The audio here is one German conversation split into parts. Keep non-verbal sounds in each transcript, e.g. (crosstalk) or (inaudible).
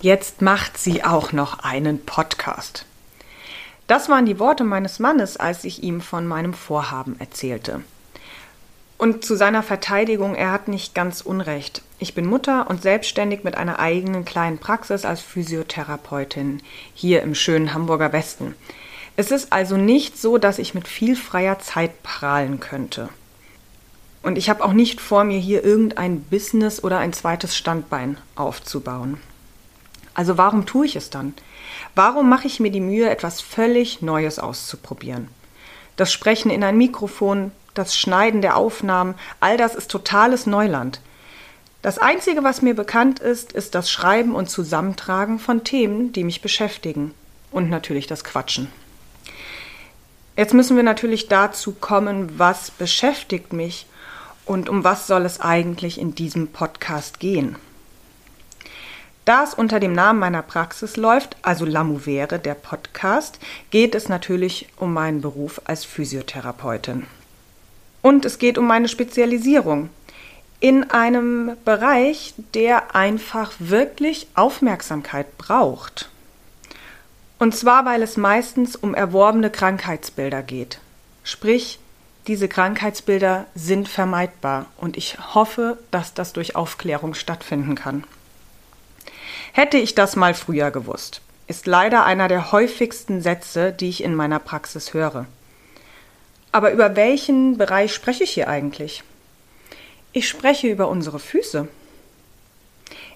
Jetzt macht sie auch noch einen Podcast. Das waren die Worte meines Mannes, als ich ihm von meinem Vorhaben erzählte. Und zu seiner Verteidigung, er hat nicht ganz Unrecht. Ich bin Mutter und selbstständig mit einer eigenen kleinen Praxis als Physiotherapeutin hier im schönen Hamburger Westen. Es ist also nicht so, dass ich mit viel freier Zeit prahlen könnte. Und ich habe auch nicht vor, mir hier irgendein Business oder ein zweites Standbein aufzubauen. Also warum tue ich es dann? Warum mache ich mir die Mühe, etwas völlig Neues auszuprobieren? Das Sprechen in ein Mikrofon, das Schneiden der Aufnahmen, all das ist totales Neuland. Das Einzige, was mir bekannt ist, ist das Schreiben und Zusammentragen von Themen, die mich beschäftigen. Und natürlich das Quatschen. Jetzt müssen wir natürlich dazu kommen, was beschäftigt mich und um was soll es eigentlich in diesem Podcast gehen. Da es unter dem Namen meiner Praxis läuft, also Lamouvere, der Podcast, geht es natürlich um meinen Beruf als Physiotherapeutin. Und es geht um meine Spezialisierung in einem Bereich, der einfach wirklich Aufmerksamkeit braucht. Und zwar, weil es meistens um erworbene Krankheitsbilder geht. Sprich, diese Krankheitsbilder sind vermeidbar und ich hoffe, dass das durch Aufklärung stattfinden kann. Hätte ich das mal früher gewusst, ist leider einer der häufigsten Sätze, die ich in meiner Praxis höre. Aber über welchen Bereich spreche ich hier eigentlich? Ich spreche über unsere Füße.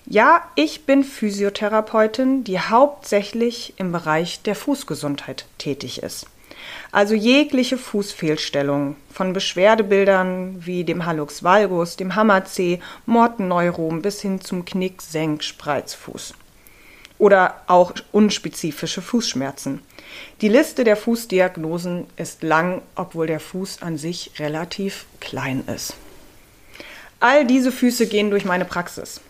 Ja, ich bin Physiotherapeutin, die hauptsächlich im Bereich der Fußgesundheit tätig ist. Also jegliche Fußfehlstellung, von Beschwerdebildern wie dem Hallux valgus, dem Hammerzeh, Mortenneurom bis hin zum Knick, Senk, Spreizfuß. Oder auch unspezifische Fußschmerzen. Die Liste der Fußdiagnosen ist lang, obwohl der Fuß an sich relativ klein ist. All diese Füße gehen durch meine Praxis.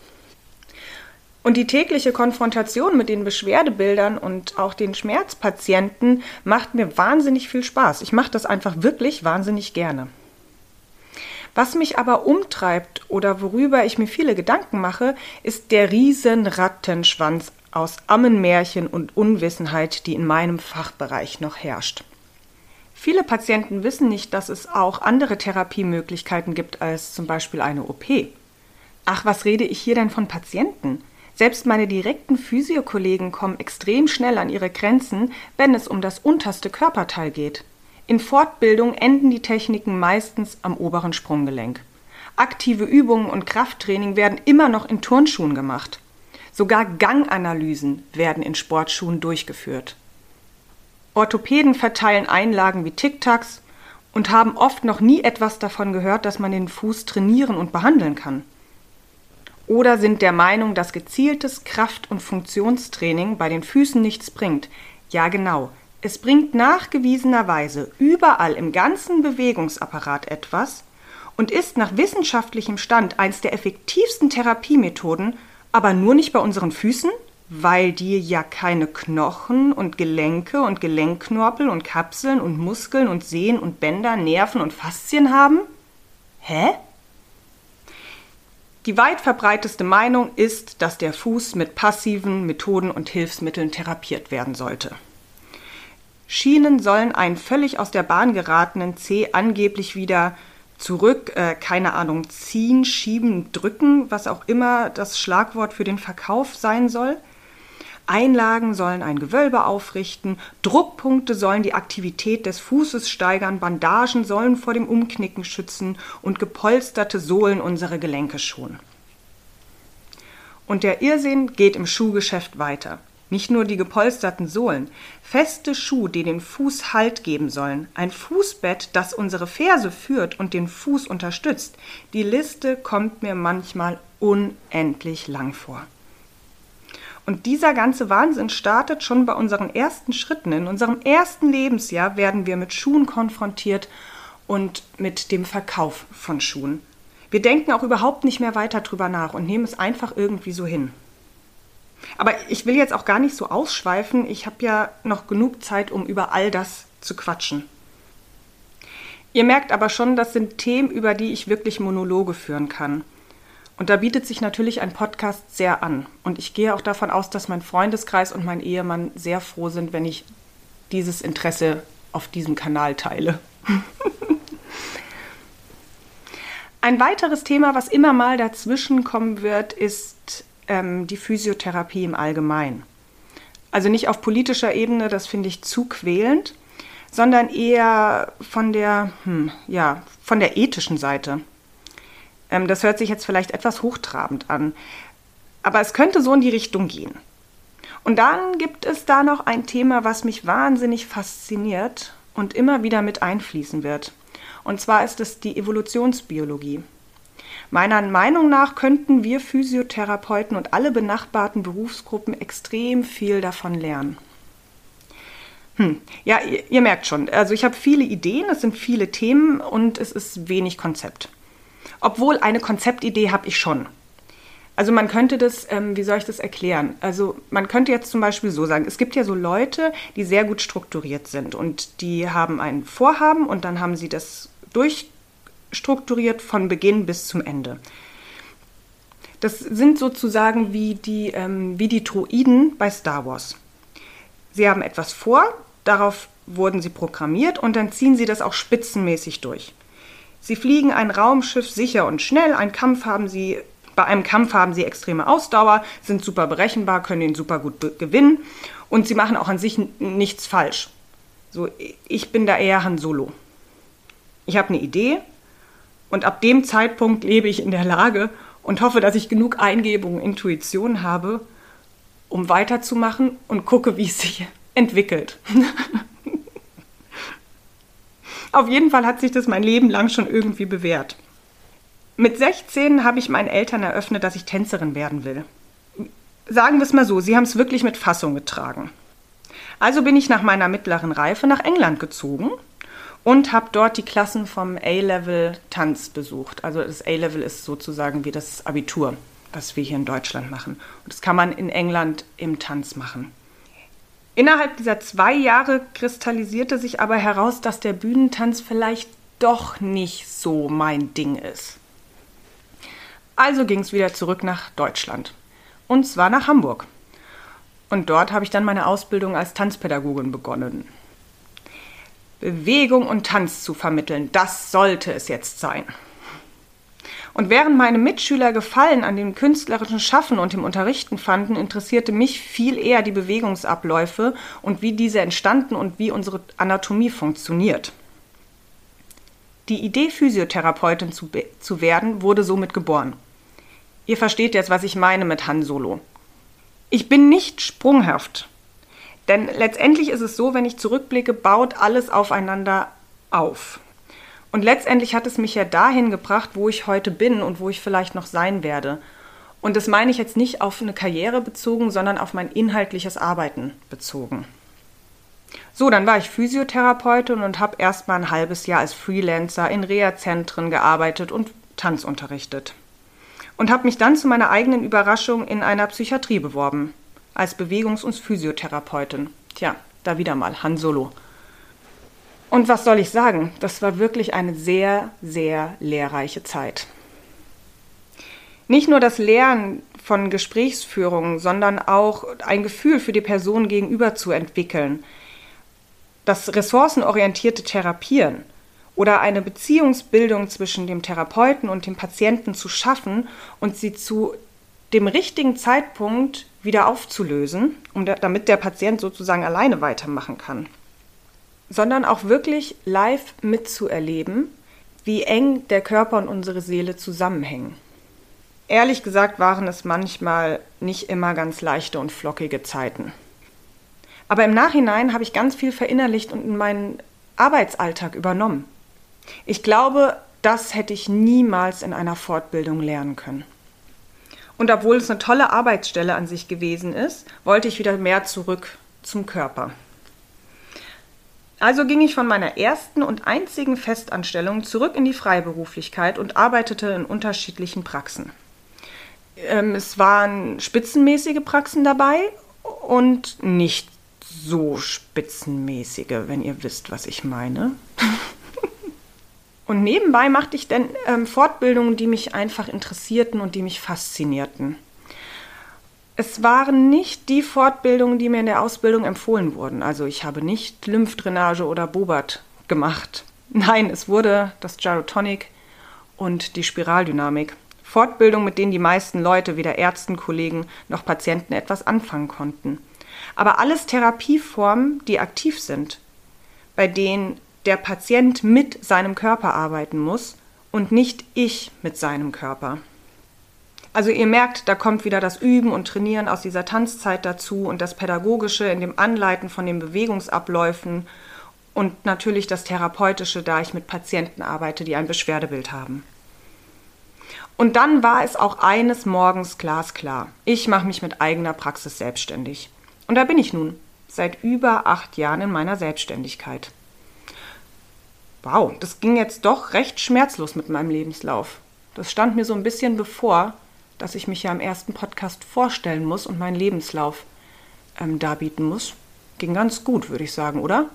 Und die tägliche Konfrontation mit den Beschwerdebildern und auch den Schmerzpatienten macht mir wahnsinnig viel Spaß. Ich mache das einfach wirklich wahnsinnig gerne. Was mich aber umtreibt oder worüber ich mir viele Gedanken mache, ist der riesen Rattenschwanz aus Ammenmärchen und Unwissenheit, die in meinem Fachbereich noch herrscht. Viele Patienten wissen nicht, dass es auch andere Therapiemöglichkeiten gibt als zum Beispiel eine OP. Ach, was rede ich hier denn von Patienten? Selbst meine direkten Physiokollegen kommen extrem schnell an ihre Grenzen, wenn es um das unterste Körperteil geht. In Fortbildung enden die Techniken meistens am oberen Sprunggelenk. Aktive Übungen und Krafttraining werden immer noch in Turnschuhen gemacht. Sogar Ganganalysen werden in Sportschuhen durchgeführt. Orthopäden verteilen Einlagen wie Tic-Tacs und haben oft noch nie etwas davon gehört, dass man den Fuß trainieren und behandeln kann oder sind der Meinung, dass gezieltes Kraft- und Funktionstraining bei den Füßen nichts bringt. Ja, genau. Es bringt nachgewiesenerweise überall im ganzen Bewegungsapparat etwas und ist nach wissenschaftlichem Stand eins der effektivsten Therapiemethoden, aber nur nicht bei unseren Füßen, weil die ja keine Knochen und Gelenke und Gelenkknorpel und Kapseln und Muskeln und Sehnen und Bänder, Nerven und Faszien haben? Hä? Die weit verbreiteste Meinung ist, dass der Fuß mit passiven Methoden und Hilfsmitteln therapiert werden sollte. Schienen sollen einen völlig aus der Bahn geratenen C angeblich wieder zurück, äh, keine Ahnung, ziehen, schieben, drücken, was auch immer das Schlagwort für den Verkauf sein soll – Einlagen sollen ein Gewölbe aufrichten, Druckpunkte sollen die Aktivität des Fußes steigern, Bandagen sollen vor dem Umknicken schützen und gepolsterte Sohlen unsere Gelenke schonen. Und der Irrsinn geht im Schuhgeschäft weiter. Nicht nur die gepolsterten Sohlen, feste Schuhe, die den Fuß Halt geben sollen, ein Fußbett, das unsere Ferse führt und den Fuß unterstützt. Die Liste kommt mir manchmal unendlich lang vor. Und dieser ganze Wahnsinn startet schon bei unseren ersten Schritten. In unserem ersten Lebensjahr werden wir mit Schuhen konfrontiert und mit dem Verkauf von Schuhen. Wir denken auch überhaupt nicht mehr weiter drüber nach und nehmen es einfach irgendwie so hin. Aber ich will jetzt auch gar nicht so ausschweifen. Ich habe ja noch genug Zeit, um über all das zu quatschen. Ihr merkt aber schon, das sind Themen, über die ich wirklich Monologe führen kann. Und da bietet sich natürlich ein Podcast sehr an. Und ich gehe auch davon aus, dass mein Freundeskreis und mein Ehemann sehr froh sind, wenn ich dieses Interesse auf diesem Kanal teile. (laughs) Ein weiteres Thema, was immer mal dazwischen kommen wird, ist ähm, die Physiotherapie im Allgemeinen. Also nicht auf politischer Ebene, das finde ich zu quälend, sondern eher von der, hm, ja, von der ethischen Seite. Ähm, das hört sich jetzt vielleicht etwas hochtrabend an, aber es könnte so in die Richtung gehen. Und dann gibt es da noch ein Thema, was mich wahnsinnig fasziniert und immer wieder mit einfließen wird. Und zwar ist es die Evolutionsbiologie. Meiner Meinung nach könnten wir Physiotherapeuten und alle benachbarten Berufsgruppen extrem viel davon lernen. Hm. Ja, ihr, ihr merkt schon, also ich habe viele Ideen, es sind viele Themen und es ist wenig Konzept. Obwohl eine Konzeptidee habe ich schon. Also man könnte das, ähm, wie soll ich das erklären? Also man könnte jetzt zum Beispiel so sagen, es gibt ja so Leute, die sehr gut strukturiert sind und die haben ein Vorhaben und dann haben sie das durchstrukturiert von Beginn bis zum Ende. Das sind sozusagen wie die, ähm, wie die Droiden bei Star Wars. Sie haben etwas vor, darauf wurden sie programmiert und dann ziehen sie das auch spitzenmäßig durch. Sie fliegen ein Raumschiff sicher und schnell, einen Kampf haben sie bei einem Kampf haben sie extreme Ausdauer, sind super berechenbar, können ihn super gut gewinnen und sie machen auch an sich nichts falsch. So, ich bin da eher Han Solo. Ich habe eine Idee und ab dem Zeitpunkt lebe ich in der Lage und hoffe, dass ich genug Eingebung, Intuition habe, um weiterzumachen und gucke, wie es sich (laughs) entwickelt. Auf jeden Fall hat sich das mein Leben lang schon irgendwie bewährt. Mit 16 habe ich meinen Eltern eröffnet, dass ich Tänzerin werden will. Sagen wir es mal so, sie haben es wirklich mit Fassung getragen. Also bin ich nach meiner mittleren Reife nach England gezogen und habe dort die Klassen vom A-Level Tanz besucht. Also das A-Level ist sozusagen wie das Abitur, was wir hier in Deutschland machen. Und das kann man in England im Tanz machen. Innerhalb dieser zwei Jahre kristallisierte sich aber heraus, dass der Bühnentanz vielleicht doch nicht so mein Ding ist. Also ging es wieder zurück nach Deutschland. Und zwar nach Hamburg. Und dort habe ich dann meine Ausbildung als Tanzpädagogin begonnen. Bewegung und Tanz zu vermitteln, das sollte es jetzt sein. Und während meine Mitschüler Gefallen an dem künstlerischen Schaffen und dem Unterrichten fanden, interessierte mich viel eher die Bewegungsabläufe und wie diese entstanden und wie unsere Anatomie funktioniert. Die Idee, Physiotherapeutin zu, zu werden, wurde somit geboren. Ihr versteht jetzt, was ich meine mit Han Solo. Ich bin nicht sprunghaft. Denn letztendlich ist es so, wenn ich zurückblicke, baut alles aufeinander auf. Und letztendlich hat es mich ja dahin gebracht, wo ich heute bin und wo ich vielleicht noch sein werde. Und das meine ich jetzt nicht auf eine Karriere bezogen, sondern auf mein inhaltliches Arbeiten bezogen. So, dann war ich Physiotherapeutin und habe erst mal ein halbes Jahr als Freelancer in Reha-Zentren gearbeitet und Tanz unterrichtet und habe mich dann zu meiner eigenen Überraschung in einer Psychiatrie beworben, als Bewegungs- und Physiotherapeutin. Tja, da wieder mal Han Solo. Und was soll ich sagen? Das war wirklich eine sehr, sehr lehrreiche Zeit. Nicht nur das Lernen von Gesprächsführungen, sondern auch ein Gefühl für die Person gegenüber zu entwickeln. Das ressourcenorientierte Therapieren oder eine Beziehungsbildung zwischen dem Therapeuten und dem Patienten zu schaffen und sie zu dem richtigen Zeitpunkt wieder aufzulösen, um da, damit der Patient sozusagen alleine weitermachen kann. Sondern auch wirklich live mitzuerleben, wie eng der Körper und unsere Seele zusammenhängen. Ehrlich gesagt waren es manchmal nicht immer ganz leichte und flockige Zeiten. Aber im Nachhinein habe ich ganz viel verinnerlicht und in meinen Arbeitsalltag übernommen. Ich glaube, das hätte ich niemals in einer Fortbildung lernen können. Und obwohl es eine tolle Arbeitsstelle an sich gewesen ist, wollte ich wieder mehr zurück zum Körper. Also ging ich von meiner ersten und einzigen Festanstellung zurück in die Freiberuflichkeit und arbeitete in unterschiedlichen Praxen. Ähm, es waren spitzenmäßige Praxen dabei und nicht so spitzenmäßige, wenn ihr wisst, was ich meine. (laughs) Und nebenbei machte ich dann ähm, Fortbildungen, die mich einfach interessierten und die mich faszinierten. Es waren nicht die Fortbildungen, die mir in der Ausbildung empfohlen wurden. Also ich habe nicht Lymphdrainage oder Bobat gemacht. Nein, es wurde das Gyrotonic und die Spiraldynamik. Fortbildung, mit denen die meisten Leute, weder Ärzten, Kollegen noch Patienten etwas anfangen konnten. Aber alles Therapieformen, die aktiv sind, bei denen der Patient mit seinem Körper arbeiten muss und nicht ich mit seinem Körper. Also ihr merkt, da kommt wieder das Üben und Trainieren aus dieser Tanzzeit dazu und das Pädagogische in dem Anleiten von den Bewegungsabläufen und natürlich das Therapeutische, da ich mit Patienten arbeite, die ein Beschwerdebild haben. Und dann war es auch eines Morgens glasklar. Ich mache mich mit eigener Praxis selbstständig. Und da bin ich nun, seit über acht Jahren in meiner Selbstständigkeit. Wow, das ging jetzt doch recht schmerzlos mit meinem Lebenslauf. Das stand mir so ein bisschen bevor, dass ich mich ja im ersten Podcast vorstellen muss und meinen Lebenslauf ähm, darbieten muss. Ging ganz gut, würde ich sagen, oder?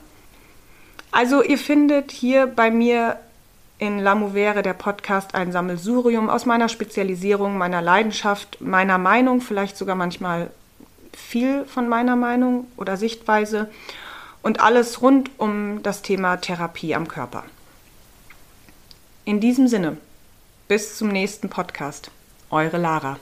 Also ihr findet hier bei mir in Lamouvere der Podcast ein Sammelsurium aus meiner Spezialisierung, meiner Leidenschaft, meiner Meinung, vielleicht sogar manchmal viel von meiner Meinung oder Sichtweise und alles rund um das Thema Therapie am Körper. In diesem Sinne, bis zum nächsten Podcast. Eure Lara.